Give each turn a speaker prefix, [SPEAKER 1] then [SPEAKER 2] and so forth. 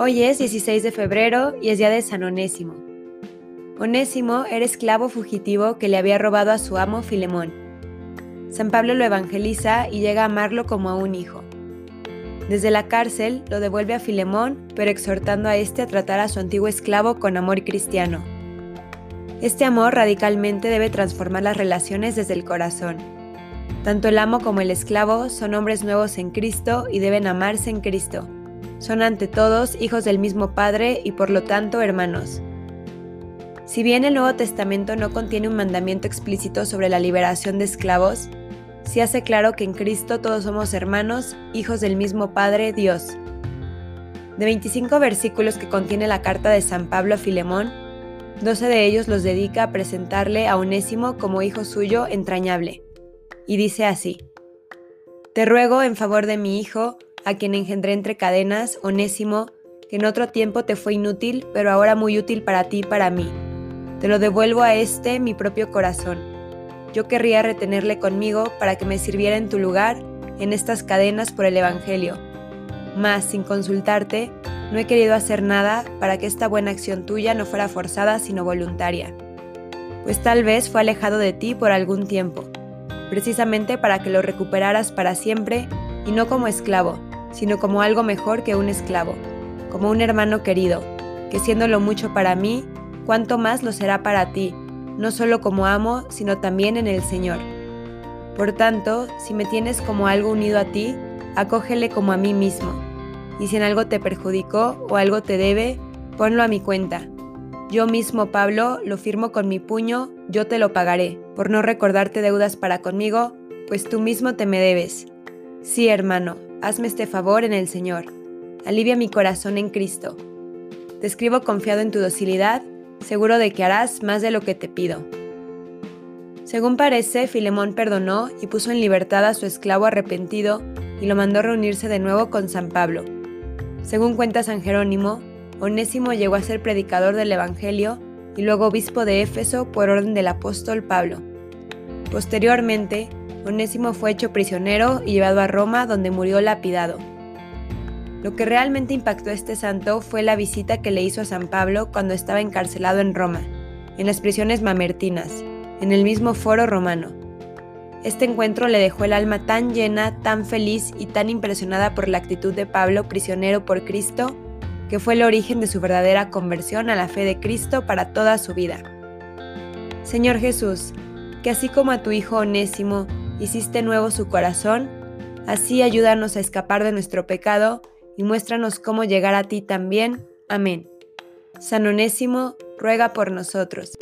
[SPEAKER 1] Hoy es 16 de febrero y es día de San Onésimo. Onésimo era esclavo fugitivo que le había robado a su amo Filemón. San Pablo lo evangeliza y llega a amarlo como a un hijo. Desde la cárcel lo devuelve a Filemón, pero exhortando a este a tratar a su antiguo esclavo con amor cristiano. Este amor radicalmente debe transformar las relaciones desde el corazón. Tanto el amo como el esclavo son hombres nuevos en Cristo y deben amarse en Cristo son ante todos hijos del mismo Padre y por lo tanto hermanos. Si bien el Nuevo Testamento no contiene un mandamiento explícito sobre la liberación de esclavos, sí hace claro que en Cristo todos somos hermanos, hijos del mismo Padre, Dios. De 25 versículos que contiene la carta de San Pablo a Filemón, 12 de ellos los dedica a presentarle a Onésimo como hijo suyo entrañable. Y dice así, Te ruego en favor de mi hijo, a quien engendré entre cadenas, Onésimo, que en otro tiempo te fue inútil, pero ahora muy útil para ti y para mí. Te lo devuelvo a este, mi propio corazón. Yo querría retenerle conmigo para que me sirviera en tu lugar en estas cadenas por el Evangelio. Mas, sin consultarte, no he querido hacer nada para que esta buena acción tuya no fuera forzada sino voluntaria. Pues tal vez fue alejado de ti por algún tiempo, precisamente para que lo recuperaras para siempre y no como esclavo, sino como algo mejor que un esclavo, como un hermano querido, que siendo lo mucho para mí, cuánto más lo será para ti, no solo como amo, sino también en el Señor. Por tanto, si me tienes como algo unido a ti, acógele como a mí mismo, y si en algo te perjudicó o algo te debe, ponlo a mi cuenta. Yo mismo, Pablo, lo firmo con mi puño, yo te lo pagaré, por no recordarte deudas para conmigo, pues tú mismo te me debes. Sí, hermano, hazme este favor en el Señor. Alivia mi corazón en Cristo. Te escribo confiado en tu docilidad, seguro de que harás más de lo que te pido. Según parece, Filemón perdonó y puso en libertad a su esclavo arrepentido y lo mandó reunirse de nuevo con San Pablo. Según cuenta San Jerónimo, Onésimo llegó a ser predicador del Evangelio y luego obispo de Éfeso por orden del apóstol Pablo. Posteriormente, Onésimo fue hecho prisionero y llevado a Roma donde murió lapidado. Lo que realmente impactó a este santo fue la visita que le hizo a San Pablo cuando estaba encarcelado en Roma, en las prisiones mamertinas, en el mismo foro romano. Este encuentro le dejó el alma tan llena, tan feliz y tan impresionada por la actitud de Pablo prisionero por Cristo, que fue el origen de su verdadera conversión a la fe de Cristo para toda su vida. Señor Jesús, que así como a tu Hijo Onésimo hiciste nuevo su corazón, así ayúdanos a escapar de nuestro pecado y muéstranos cómo llegar a ti también. Amén. San Onésimo, ruega por nosotros.